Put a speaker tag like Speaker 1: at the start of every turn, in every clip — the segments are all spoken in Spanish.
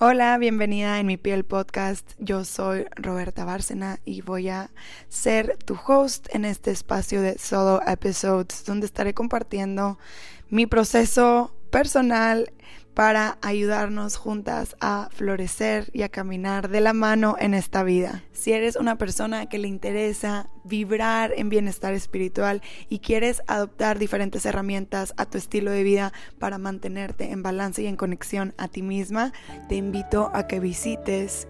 Speaker 1: Hola, bienvenida en mi piel podcast. Yo soy Roberta Bárcena y voy a ser tu host en este espacio de solo episodes donde estaré compartiendo mi proceso personal para ayudarnos juntas a florecer y a caminar de la mano en esta vida. Si eres una persona que le interesa vibrar en bienestar espiritual y quieres adoptar diferentes herramientas a tu estilo de vida para mantenerte en balance y en conexión a ti misma, te invito a que visites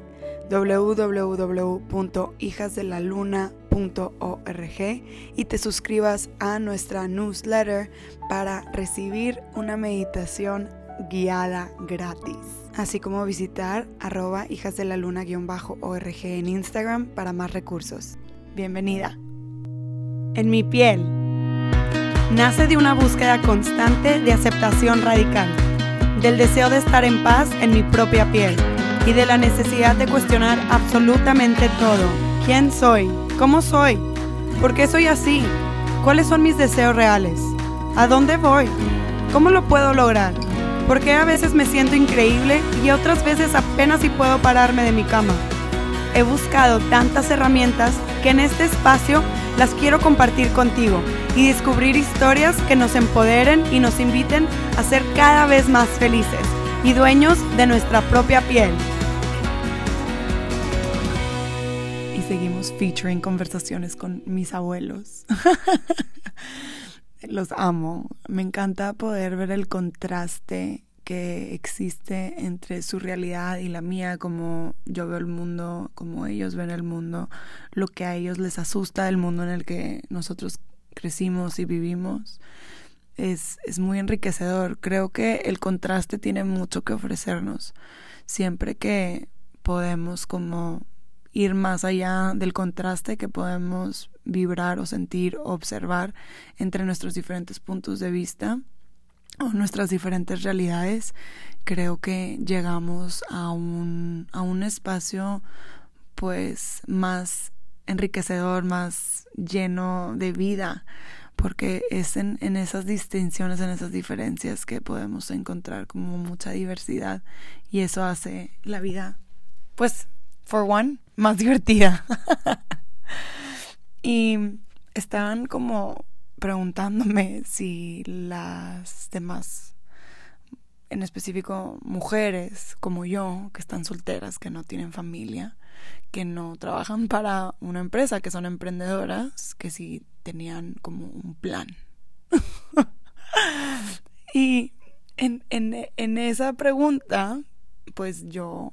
Speaker 1: www.hijasdelaluna.org y te suscribas a nuestra newsletter para recibir una meditación guiada gratis. Así como visitar arroba hijas de la luna-org en Instagram para más recursos. Bienvenida. En mi piel. Nace de una búsqueda constante de aceptación radical, del deseo de estar en paz en mi propia piel y de la necesidad de cuestionar absolutamente todo. ¿Quién soy? ¿Cómo soy? ¿Por qué soy así? ¿Cuáles son mis deseos reales? ¿A dónde voy? ¿Cómo lo puedo lograr? Porque a veces me siento increíble y otras veces apenas si puedo pararme de mi cama. He buscado tantas herramientas que en este espacio las quiero compartir contigo y descubrir historias que nos empoderen y nos inviten a ser cada vez más felices y dueños de nuestra propia piel. Y seguimos featuring conversaciones con mis abuelos. Los amo. Me encanta poder ver el contraste que existe entre su realidad y la mía, como yo veo el mundo, como ellos ven el mundo, lo que a ellos les asusta del mundo en el que nosotros crecimos y vivimos. Es, es muy enriquecedor. Creo que el contraste tiene mucho que ofrecernos. Siempre que podemos como ir más allá del contraste que podemos vibrar o sentir o observar entre nuestros diferentes puntos de vista o nuestras diferentes realidades, creo que llegamos a un, a un espacio pues más enriquecedor, más lleno de vida, porque es en, en esas distinciones, en esas diferencias que podemos encontrar como mucha diversidad y eso hace la vida, pues, for one, más divertida. y estaban como preguntándome si las demás, en específico mujeres como yo, que están solteras, que no tienen familia, que no trabajan para una empresa, que son emprendedoras, que si tenían como un plan. y en, en, en esa pregunta, pues yo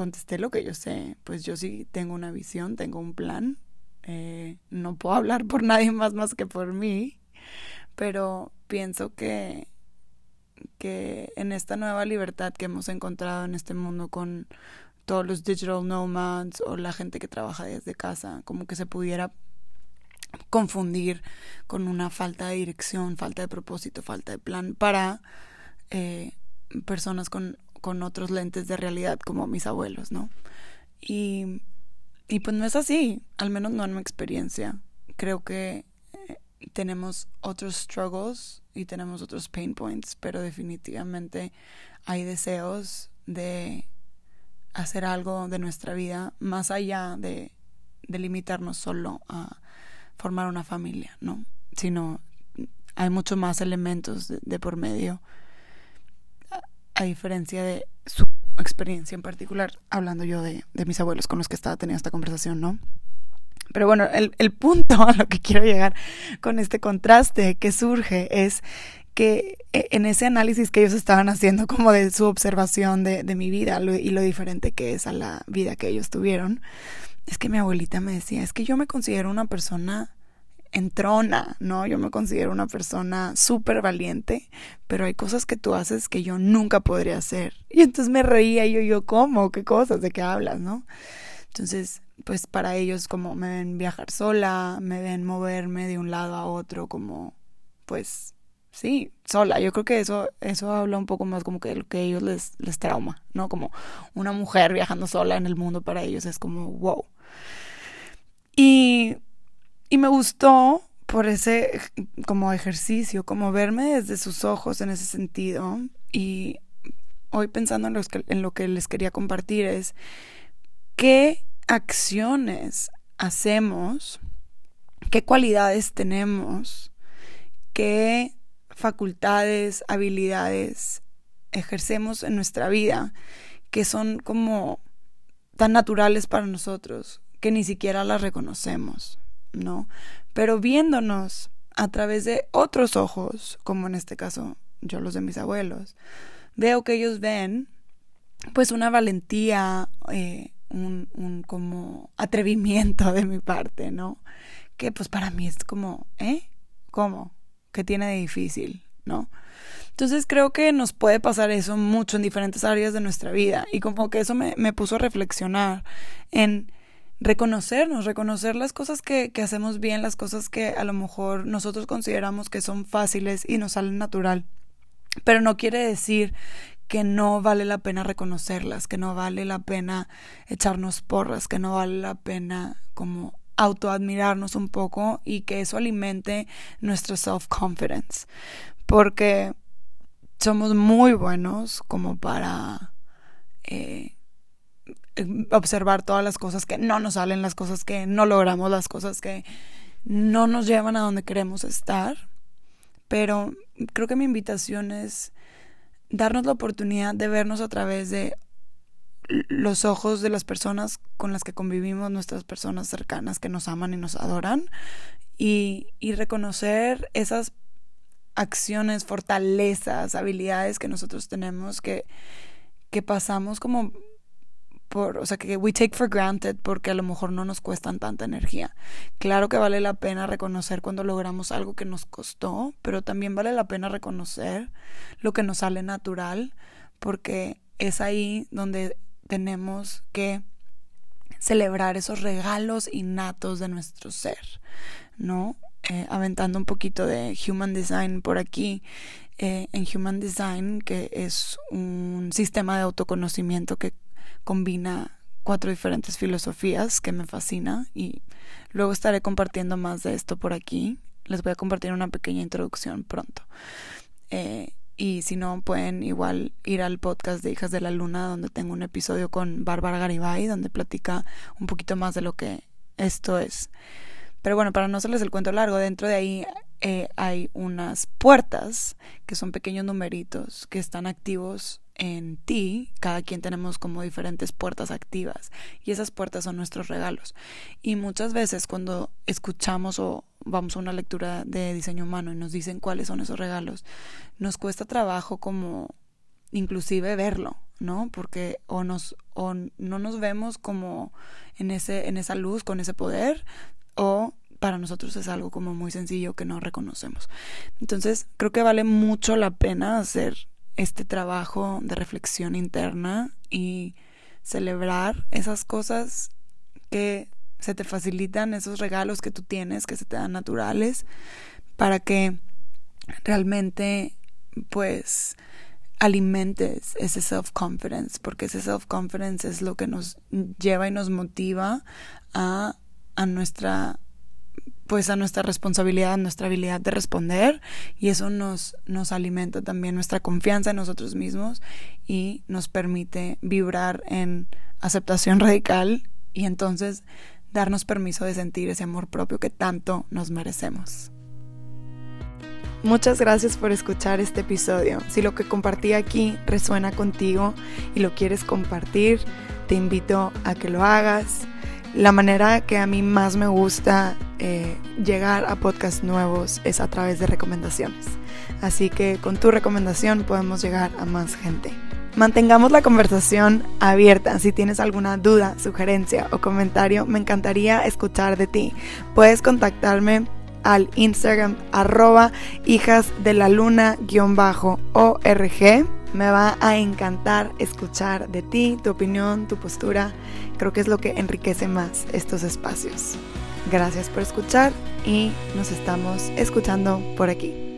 Speaker 1: contesté lo que yo sé, pues yo sí tengo una visión, tengo un plan, eh, no puedo hablar por nadie más más que por mí, pero pienso que, que en esta nueva libertad que hemos encontrado en este mundo con todos los digital nomads o la gente que trabaja desde casa, como que se pudiera confundir con una falta de dirección, falta de propósito, falta de plan para eh, personas con con otros lentes de realidad como mis abuelos, ¿no? Y, y pues no es así, al menos no en mi experiencia. Creo que eh, tenemos otros struggles y tenemos otros pain points, pero definitivamente hay deseos de hacer algo de nuestra vida más allá de, de limitarnos solo a formar una familia, ¿no? Sino hay muchos más elementos de por medio a diferencia de su experiencia en particular, hablando yo de, mis abuelos con los que estaba teniendo esta conversación, ¿no? Pero bueno, el, punto a lo que quiero llegar con este contraste que surge es que e, en ese análisis que ellos estaban haciendo como de su observación de mi vida y lo diferente que es a la vida que ellos tuvieron, es que mi abuelita me decía, es que yo me considero una persona entrona, ¿no? Yo me considero una persona súper valiente, pero hay cosas que tú haces que yo nunca podría hacer. Y entonces me reía y yo, yo, ¿cómo? ¿Qué cosas? ¿De qué hablas, no? Entonces, pues para ellos como me ven viajar sola, me ven moverme de un lado a otro, como, pues, sí, sola. Yo creo que eso, eso habla un poco más como que lo que a ellos les, les trauma, ¿no? Como una mujer viajando sola en el mundo para ellos es como, wow. Y y me gustó por ese como ejercicio, como verme desde sus ojos en ese sentido. Y hoy pensando en, en lo que les quería compartir es qué acciones hacemos, qué cualidades tenemos, qué facultades, habilidades ejercemos en nuestra vida que son como tan naturales para nosotros que ni siquiera las reconocemos, ¿no? Pero viéndonos a través de otros ojos, como en este caso yo los de mis abuelos, veo que ellos ven pues una valentía, eh, un, como atrevimiento de mi parte, ¿no? Que pues para mí es como, ¿eh? ¿Cómo? ¿Qué tiene de difícil? ¿No? Entonces creo que nos puede pasar eso mucho en diferentes áreas de nuestra vida y como que eso me, me puso a reflexionar en reconocernos, reconocer las cosas que, que hacemos bien, las cosas que a lo mejor nosotros consideramos que son fáciles y nos salen natural. Pero no quiere decir que no vale la pena reconocerlas, que no vale la pena echarnos porras, que no vale la pena como autoadmirarnos un poco y que eso alimente nuestra self-confidence. Porque somos muy buenos como para eh, observar todas las cosas que no nos salen, las cosas que no logramos, las cosas que no nos llevan a donde queremos estar. Pero creo que mi invitación es darnos la oportunidad de vernos a través de los ojos de las personas con las que convivimos, nuestras personas cercanas que nos aman y nos adoran, y, y reconocer esas acciones, fortalezas, habilidades que nosotros tenemos que, que pasamos como por, o sea, que we take for granted porque a lo mejor no nos cuestan tanta energía. Claro que vale la pena reconocer cuando logramos algo que nos costó, pero también vale la pena reconocer lo que nos sale natural porque es ahí donde tenemos que celebrar esos regalos innatos de nuestro ser, ¿no? Eh, aventando un poquito de Human Design por aquí. Eh, en Human Design, que es un sistema de autoconocimiento que combina cuatro diferentes filosofías que me fascina y luego estaré compartiendo más de esto por aquí. Les voy a compartir una pequeña introducción pronto. Eh, y si no, pueden igual ir al podcast de Hijas de la Luna, donde tengo un episodio con Bárbara Garibay, donde platica un poquito más de lo que esto es. Pero bueno, para no hacerles el cuento largo, dentro de ahí eh, hay unas puertas que son pequeños numeritos que están activos en ti. Cada quien tenemos como diferentes puertas activas y esas puertas son nuestros regalos. Y muchas veces cuando escuchamos o vamos a una lectura de diseño humano y nos dicen cuáles son esos regalos, nos cuesta trabajo como inclusive verlo, ¿no? Porque o nos o no nos vemos como en ese en esa luz con ese poder o para nosotros es algo como muy sencillo que no reconocemos. Entonces, creo que vale mucho la pena hacer este trabajo de reflexión interna y celebrar esas cosas que se te facilitan, esos regalos que tú tienes, que se te dan naturales, para que realmente pues alimentes ese self-confidence, porque ese self-confidence es lo que nos lleva y nos motiva a a nuestra pues a nuestra responsabilidad, a nuestra habilidad de responder y eso nos, nos alimenta también nuestra confianza en nosotros mismos y nos permite vibrar en aceptación radical y entonces darnos permiso de sentir ese amor propio que tanto nos merecemos. Muchas gracias por escuchar este episodio. Si lo que compartí aquí resuena contigo y lo quieres compartir, te invito a que lo hagas la manera que a mí más me gusta eh, llegar a podcasts nuevos es a través de recomendaciones. Así que con tu recomendación podemos llegar a más gente. Mantengamos la conversación abierta. Si tienes alguna duda, sugerencia o comentario, me encantaría escuchar de ti. Puedes contactarme al Instagram arroba hijas de la luna org. Me va a encantar escuchar de ti, tu opinión, tu postura. Creo que es lo que enriquece más estos espacios. Gracias por escuchar y nos estamos escuchando por aquí.